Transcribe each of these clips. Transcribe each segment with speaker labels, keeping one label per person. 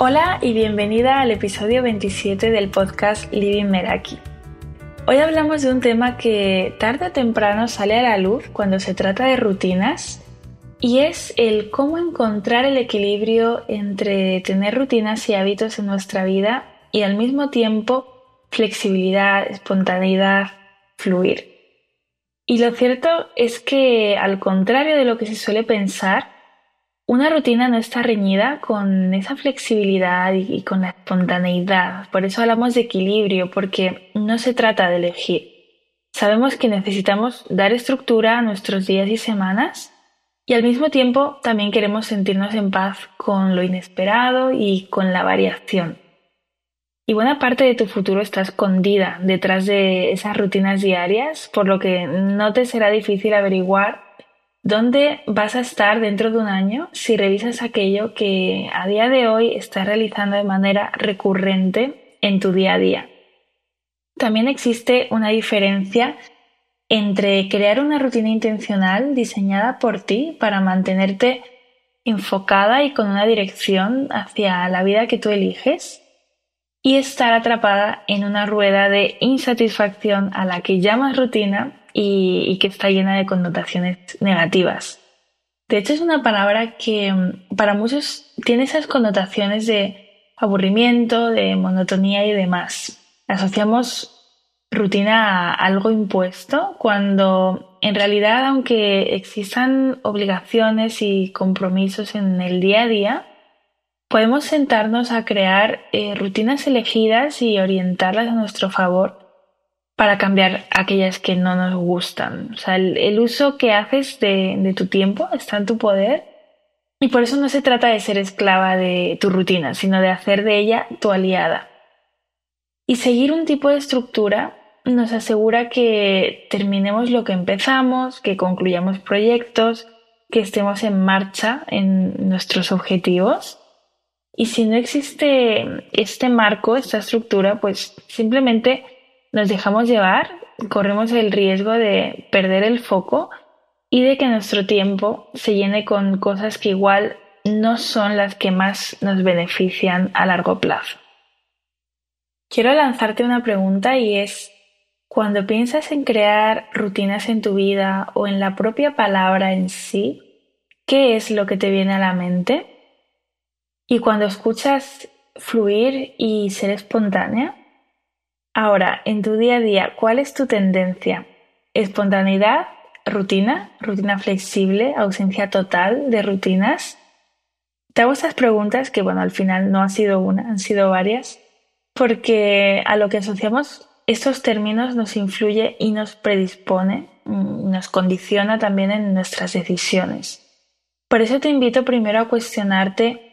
Speaker 1: Hola y bienvenida al episodio 27 del podcast Living Meraki. Hoy hablamos de un tema que tarde o temprano sale a la luz cuando se trata de rutinas y es el cómo encontrar el equilibrio entre tener rutinas y hábitos en nuestra vida y al mismo tiempo flexibilidad, espontaneidad, fluir. Y lo cierto es que al contrario de lo que se suele pensar, una rutina no está reñida con esa flexibilidad y, con la espontaneidad. Por eso hablamos de equilibrio, porque no se trata de elegir. Sabemos que necesitamos dar estructura a nuestros días y semanas y al mismo tiempo también queremos sentirnos en paz con lo inesperado y con la variación. Y buena parte de tu futuro está escondida detrás de esas rutinas diarias, por lo que no te será difícil averiguar ¿Dónde vas a estar dentro de un año si revisas aquello que a día de hoy estás realizando de manera recurrente en tu día a día? También existe una diferencia entre crear una rutina intencional diseñada por ti para mantenerte enfocada y con una dirección hacia la vida que tú eliges y estar atrapada en una rueda de insatisfacción a la que llamas rutina y, que está llena de connotaciones negativas. De hecho, es una palabra que mm, para muchos tiene esas connotaciones de aburrimiento, de monotonía y demás. Asociamos rutina a algo impuesto cuando en realidad, aunque existan obligaciones y compromisos en el día a día, podemos sentarnos a crear eh, rutinas elegidas y orientarlas a nuestro favor para cambiar aquellas que no nos gustan. O sea, el, uso que haces de, tu tiempo está en tu poder y por eso no se trata de ser esclava de tu rutina, sino de hacer de ella tu aliada. Y seguir un tipo de estructura nos asegura que terminemos lo que empezamos, que concluyamos proyectos, que estemos en marcha en nuestros objetivos. Y si no existe este marco, esta estructura, pues simplemente nos dejamos llevar, corremos el riesgo de perder el foco y de que nuestro tiempo se llene con cosas que igual no son las que más nos benefician a largo plazo. Quiero lanzarte una pregunta y es, cuando piensas en crear rutinas en tu vida o en la propia palabra en sí, ¿qué es lo que te viene a la mente? Y cuando escuchas fluir y ser espontánea, Ahora, en tu día a día, ¿cuál es tu tendencia? ¿Espontaneidad? ¿Rutina? ¿Rutina flexible? ¿Ausencia total de rutinas? Te hago estas preguntas que, bueno, al final no ha sido una, han sido varias, porque a lo que asociamos estos términos nos influye y nos predispone, mm, nos condiciona también en nuestras decisiones. Por eso te invito primero a cuestionarte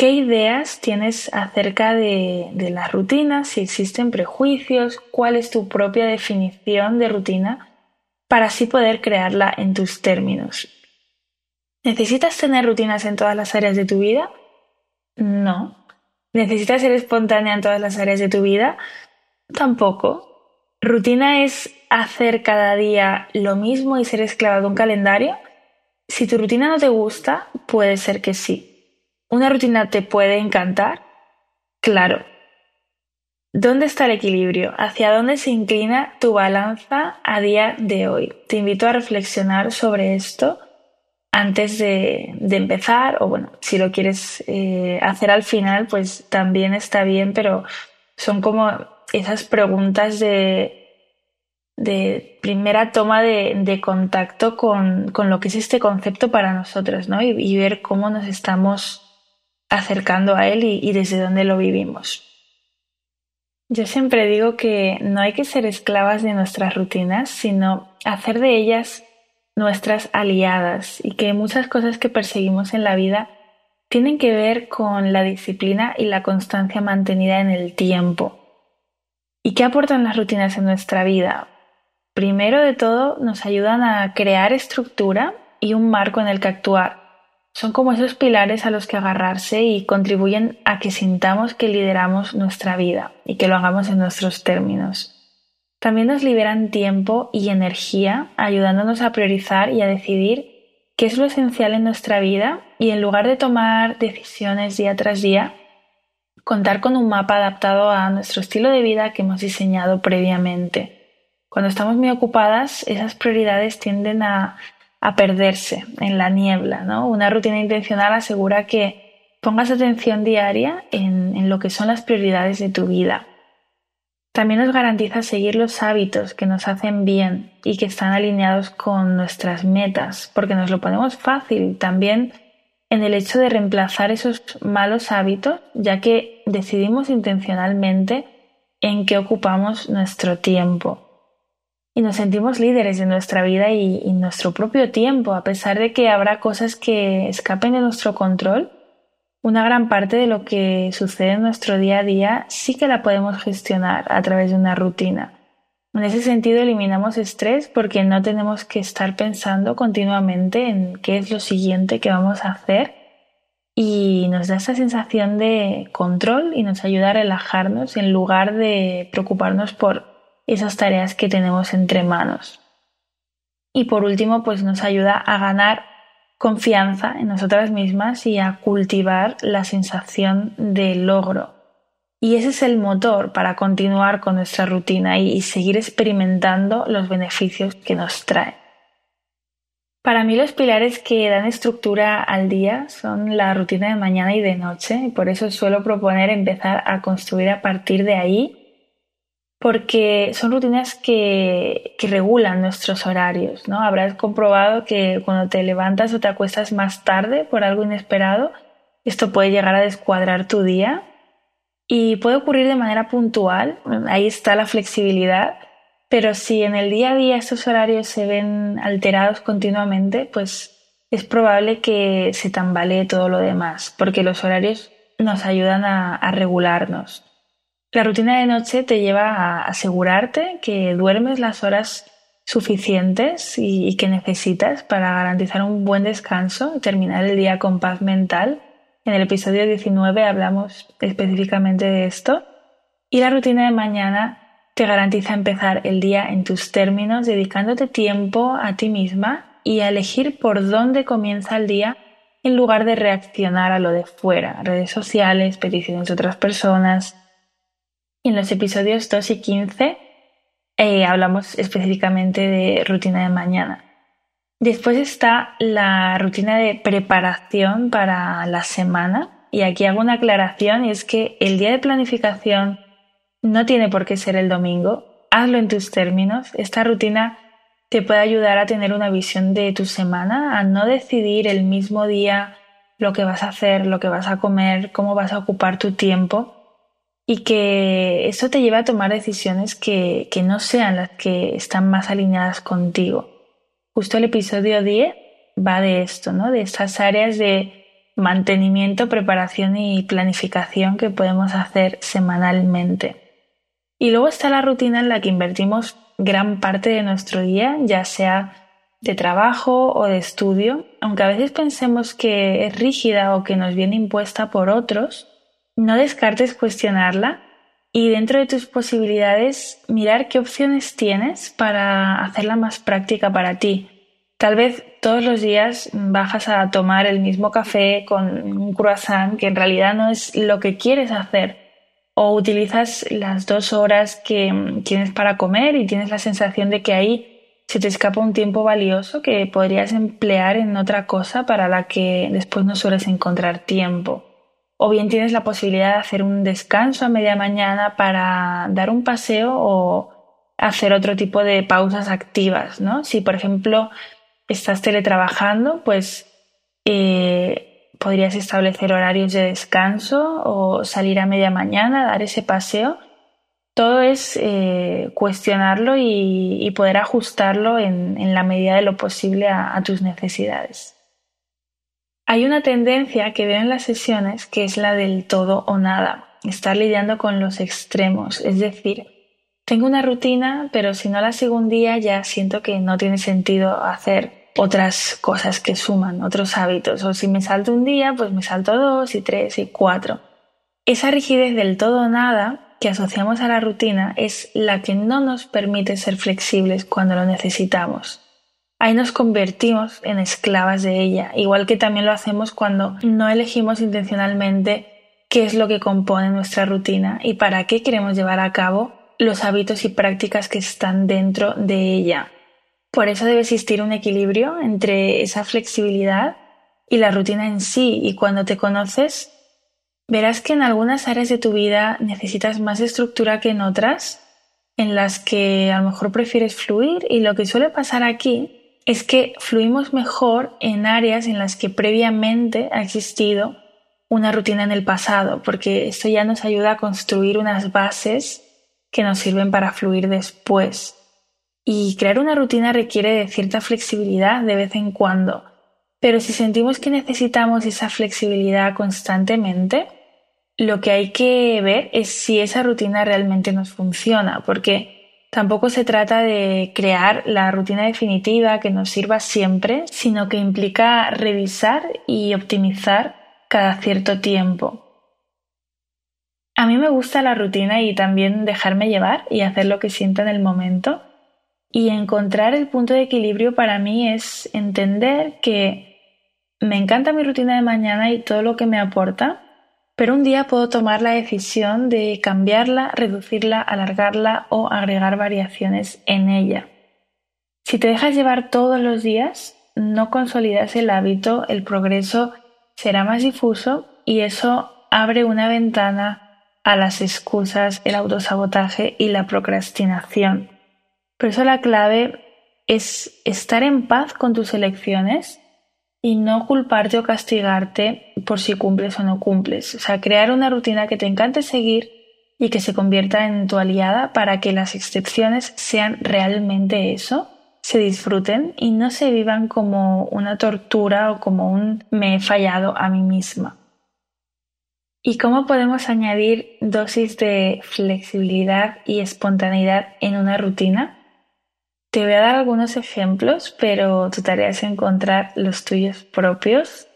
Speaker 1: ¿Qué ideas tienes acerca de, las rutinas? Si existen prejuicios, ¿cuál es tu propia definición de rutina? Para así poder crearla en tus términos. ¿Necesitas tener rutinas en todas las áreas de tu vida? No. ¿Necesitas ser espontánea en todas las áreas de tu vida? Tampoco. ¿Rutina es hacer cada día lo mismo y ser esclava de un calendario? Si tu rutina no te gusta, puede ser que sí. ¿Una rutina te puede encantar? Claro. ¿Dónde está el equilibrio? ¿Hacia dónde se inclina tu balanza a día de hoy? Te invito a reflexionar sobre esto antes de, empezar o bueno, si lo quieres eh, hacer al final, pues también está bien, pero son como esas preguntas de, de primera toma de, contacto con, lo que es este concepto para nosotros, ¿no? y ver cómo nos estamos acercando a Él y, desde dónde lo vivimos. Yo siempre digo que no hay que ser esclavas de nuestras rutinas, sino hacer de ellas nuestras aliadas y que muchas cosas que perseguimos en la vida tienen que ver con la disciplina y la constancia mantenida en el tiempo. ¿Y qué aportan las rutinas en nuestra vida? Primero de todo, nos ayudan a crear estructura y un marco en el que actuar. Son como esos pilares a los que agarrarse y contribuyen a que sintamos que lideramos nuestra vida y que lo hagamos en nuestros términos. También nos liberan tiempo y energía, ayudándonos a priorizar y a decidir qué es lo esencial en nuestra vida y en lugar de tomar decisiones día tras día, contar con un mapa adaptado a nuestro estilo de vida que hemos diseñado previamente. Cuando estamos muy ocupadas, esas prioridades tienden a, perderse en la niebla. ¿no? Una rutina intencional asegura que pongas atención diaria en, en lo que son las prioridades de tu vida. También nos garantiza seguir los hábitos que nos hacen bien y que están alineados con nuestras metas, porque nos lo ponemos fácil también en el hecho de reemplazar esos malos hábitos, ya que decidimos intencionalmente en qué ocupamos nuestro tiempo. Y nos sentimos líderes de nuestra vida y, nuestro propio tiempo, a pesar de que habrá cosas que escapen de nuestro control. Una gran parte de lo que sucede en nuestro día a día sí que la podemos gestionar a través de una rutina. En ese sentido eliminamos estrés porque no tenemos que estar pensando continuamente en qué es lo siguiente que vamos a hacer y nos da esa sensación de control y nos ayuda a relajarnos en lugar de preocuparnos por esas tareas que tenemos entre manos. Y por último, pues nos ayuda a ganar confianza en nosotras mismas y a cultivar la sensación de logro y ese es el motor para continuar con nuestra rutina y, seguir experimentando los beneficios que nos trae. Para mí los pilares que dan estructura al día son la rutina de mañana y de noche y por eso suelo proponer empezar a construir a partir de ahí porque son rutinas que, regulan nuestros horarios, ¿no? Habrás comprobado que cuando te levantas o te acuestas más tarde por algo inesperado, esto puede llegar a descuadrar tu día y puede ocurrir de manera puntual, ahí está la flexibilidad, pero si en el día a día estos horarios se ven alterados continuamente, pues es probable que se tambalee todo lo demás, porque los horarios nos ayudan a, regularnos. La rutina de noche te lleva a asegurarte que duermes las horas suficientes y, que necesitas para garantizar un buen descanso y terminar el día con paz mental en el episodio 19 hablamos específicamente de esto. Y la rutina de mañana te garantiza empezar el día en tus términos, dedicándote tiempo a ti misma y a elegir por dónde comienza el día en lugar de reaccionar a lo de fuera, redes sociales, peticiones de otras personas. Y en los episodios 2 y 15 eh, hablamos específicamente de rutina de mañana. Después está la rutina de preparación para la semana. Y aquí hago una aclaración y es que el día de planificación no tiene por qué ser el domingo. Hazlo en tus términos. Esta rutina te puede ayudar a tener una visión de tu semana, a no decidir el mismo día lo que vas a hacer, lo que vas a comer, cómo vas a ocupar tu tiempo y que eso te lleve a tomar decisiones que, que no sean las que están más alineadas contigo. Justo el episodio 10 va de esto, ¿no? De estas áreas de mantenimiento, preparación y planificación que podemos hacer semanalmente. Y luego está la rutina en la que invertimos gran parte de nuestro día, ya sea de trabajo o de estudio, aunque a veces pensemos que es rígida o que nos viene impuesta por otros, no descartes cuestionarla y dentro de tus posibilidades mirar qué opciones tienes para hacerla más práctica para ti. Tal vez todos los días bajas a tomar el mismo café con un croissant que en realidad no es lo que quieres hacer o utilizas las dos horas que tienes para comer y tienes la sensación de que ahí se te escapa un tiempo valioso que podrías emplear en otra cosa para la que después no sueles encontrar tiempo o bien tienes la posibilidad de hacer un descanso a media mañana para dar un paseo o hacer otro tipo de pausas activas, ¿no? Si, por ejemplo, estás teletrabajando, pues eh, podrías establecer horarios de descanso o salir a media mañana, dar ese paseo. Todo es eh, cuestionarlo y, poder ajustarlo en, la medida de lo posible a tus necesidades. Hay una tendencia que veo en las sesiones que es la del todo o nada, estar lidiando con los extremos, es decir, tengo una rutina, pero si no la sigo un día ya siento que no tiene sentido hacer otras cosas que suman, otros hábitos, o si me salto un día, pues me salto dos y tres y cuatro. Esa rigidez del todo o nada que asociamos a la rutina es la que no nos permite ser flexibles cuando lo necesitamos ahí nos convertimos en esclavas de ella, igual que también lo hacemos cuando no elegimos intencionalmente qué es lo que compone nuestra rutina y para qué queremos llevar a cabo los hábitos y prácticas que están dentro de ella. Por eso debe existir un equilibrio entre esa flexibilidad y la rutina en sí y cuando te conoces verás que en algunas áreas de tu vida necesitas más estructura que en otras en las que a lo mejor prefieres fluir y lo que suele pasar aquí es que fluimos mejor en áreas en las que previamente ha existido una rutina en el pasado, porque esto ya nos ayuda a construir unas bases que nos sirven para fluir después. Y crear una rutina requiere de cierta flexibilidad de vez en cuando, pero si sentimos que necesitamos esa flexibilidad constantemente, lo que hay que ver es si esa rutina realmente nos funciona, porque tampoco se trata de crear la rutina definitiva que nos sirva siempre, sino que implica revisar y optimizar cada cierto tiempo. A mí me gusta la rutina y también dejarme llevar y hacer lo que siento en el momento. Y encontrar el punto de equilibrio para mí es entender que me encanta mi rutina de mañana y todo lo que me aporta, pero un día puedo tomar la decisión de cambiarla, reducirla, alargarla o agregar variaciones en ella. Si te dejas llevar todos los días, no consolidas el hábito, el progreso será más difuso y eso abre una ventana a las excusas, el autosabotaje y la procrastinación. Por eso la clave es estar en paz con tus elecciones y no culparte o castigarte por si cumples o no cumples. O sea, crear una rutina que te encante seguir y que se convierta en tu aliada para que las excepciones sean realmente eso se disfruten y no se vivan como una tortura o como un me he fallado a mí misma. ¿Y cómo podemos añadir dosis de flexibilidad y espontaneidad en una rutina? Te voy a dar algunos ejemplos, pero tu tarea es encontrar los tuyos propios.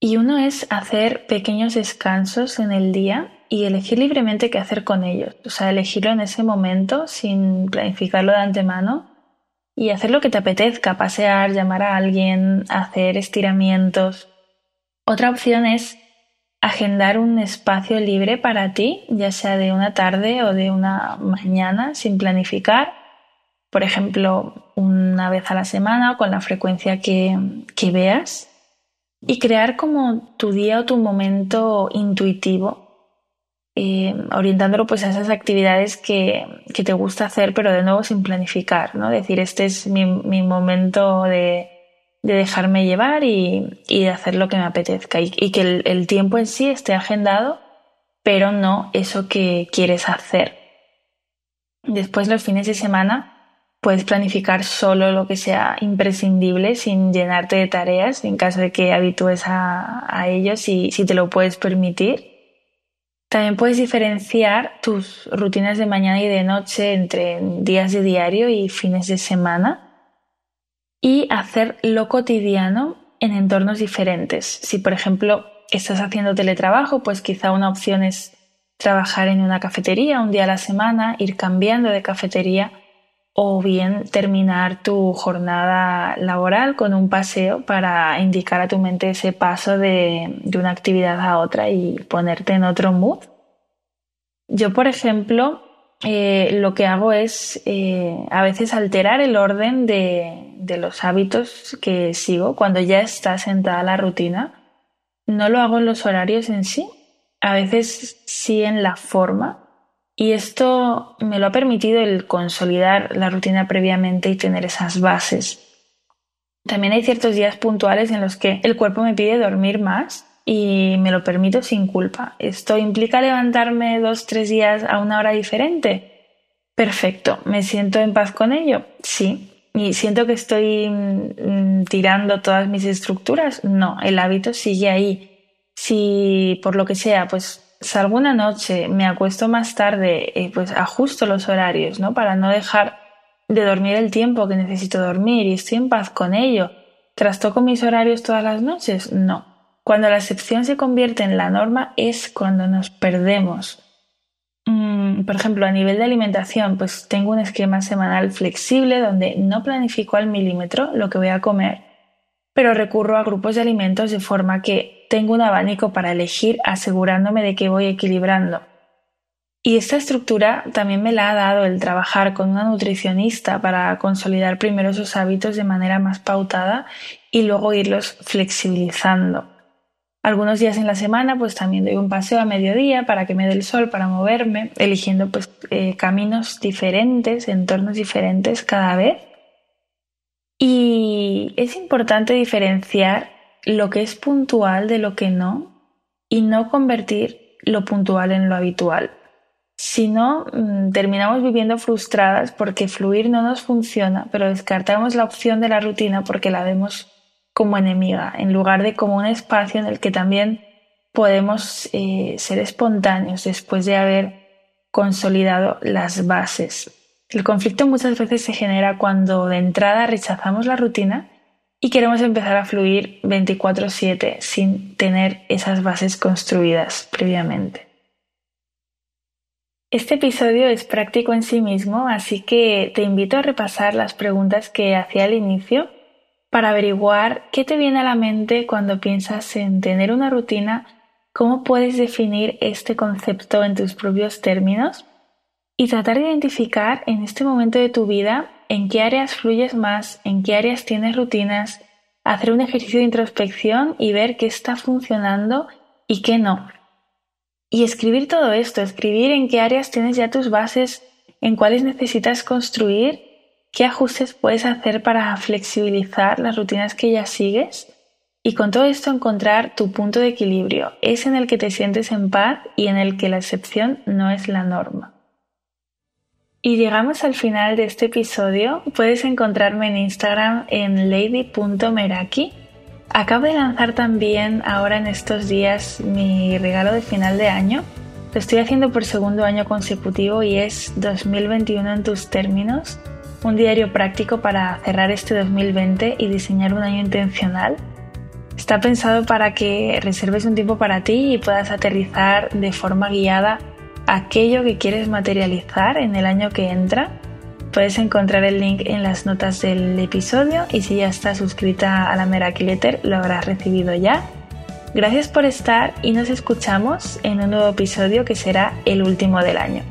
Speaker 1: Y uno es hacer pequeños descansos en el día y elegir libremente qué hacer con ellos. O sea, elegirlo en ese momento sin planificarlo de antemano y hacer lo que te apetezca, pasear, llamar a alguien, hacer estiramientos. Otra opción es agendar un espacio libre para ti, ya sea de una tarde o de una mañana, sin planificar. Por ejemplo, una vez a la semana o con la frecuencia que, que veas. Y crear como tu día o tu momento intuitivo eh, orientándolo pues a esas actividades que, te gusta hacer, pero de nuevo sin planificar, ¿no? Decir, este es mi, momento de, dejarme llevar y, de hacer lo que me apetezca y, que el, el, tiempo en sí esté agendado, pero no eso que quieres hacer. Después los fines de semana puedes planificar solo lo que sea imprescindible sin llenarte de tareas en caso de que habitúes a, a ellos y si te lo puedes permitir también puedes diferenciar tus rutinas de mañana y de noche entre días de diario y fines de semana y hacer lo cotidiano en entornos diferentes. Si, por ejemplo, estás haciendo teletrabajo, pues quizá una opción es trabajar en una cafetería un día a la semana, ir cambiando de cafetería o bien terminar tu jornada laboral con un paseo para indicar a tu mente ese paso de, una actividad a otra y ponerte en otro mood. Yo, por ejemplo, eh, lo que hago es eh, a veces alterar el orden de, de los hábitos que sigo cuando ya está sentada la rutina. No lo hago en los horarios en sí, a veces sí en la forma y esto me lo ha permitido el consolidar la rutina previamente y tener esas bases. También hay ciertos días puntuales en los que el cuerpo me pide dormir más y me lo permito sin culpa. ¿Esto implica levantarme dos, tres días a una hora diferente? Perfecto. ¿Me siento en paz con ello? Sí. ¿Y siento que estoy mm, tirando todas mis estructuras? No, el hábito sigue ahí. Si por lo que sea, pues salgo una noche, me acuesto más tarde, eh, pues ajusto los horarios, ¿no? Para no dejar de dormir el tiempo que necesito dormir y estoy en paz con ello. ¿Trastoco mis horarios todas las noches? No. Cuando la excepción se convierte en la norma es cuando nos perdemos. Mm, por ejemplo, a nivel de alimentación, pues tengo un esquema semanal flexible donde no planifico al milímetro lo que voy a comer, pero recurro a grupos de alimentos de forma que tengo un abanico para elegir asegurándome de que voy equilibrando. Y esta estructura también me la ha dado el trabajar con una nutricionista para consolidar primero esos hábitos de manera más pautada y luego irlos flexibilizando. Algunos días en la semana pues también doy un paseo a mediodía para que me dé el sol para moverme, eligiendo pues eh, caminos diferentes, entornos diferentes cada vez. Y es importante diferenciar lo que es puntual de lo que no y no convertir lo puntual en lo habitual. Si no, mm, terminamos viviendo frustradas porque fluir no nos funciona, pero descartamos la opción de la rutina porque la vemos como enemiga, en lugar de como un espacio en el que también podemos eh, ser espontáneos después de haber consolidado las bases. El conflicto muchas veces se genera cuando de entrada rechazamos la rutina y queremos empezar a fluir 24/7 sin tener esas bases construidas previamente. Este episodio es práctico en sí mismo, así que te invito a repasar las preguntas que hacía al inicio para averiguar qué te viene a la mente cuando piensas en tener una rutina, cómo puedes definir este concepto en tus propios términos y tratar de identificar en este momento de tu vida en qué áreas fluyes más, en qué áreas tienes rutinas, hacer un ejercicio de introspección y ver qué está funcionando y qué no. Y escribir todo esto, escribir en qué áreas tienes ya tus bases, en cuáles necesitas construir, qué ajustes puedes hacer para flexibilizar las rutinas que ya sigues y con todo esto encontrar tu punto de equilibrio, es en el que te sientes en paz y en el que la excepción no es la norma. Y llegamos al final de este episodio. Puedes encontrarme en Instagram en lady.meraki Acabo de lanzar también ahora en estos días mi regalo de final de año. Lo estoy haciendo por segundo año consecutivo y es 2021 en tus términos, un diario práctico para cerrar este 2020 y diseñar un año intencional. Está pensado para que reserves un tiempo para ti y puedas aterrizar de forma guiada aquello que quieres materializar en el año que entra Puedes encontrar el link en las notas del episodio y si ya estás suscrita a la Meraki Letter lo habrás recibido ya. Gracias por estar y nos escuchamos en un nuevo episodio que será el último del año.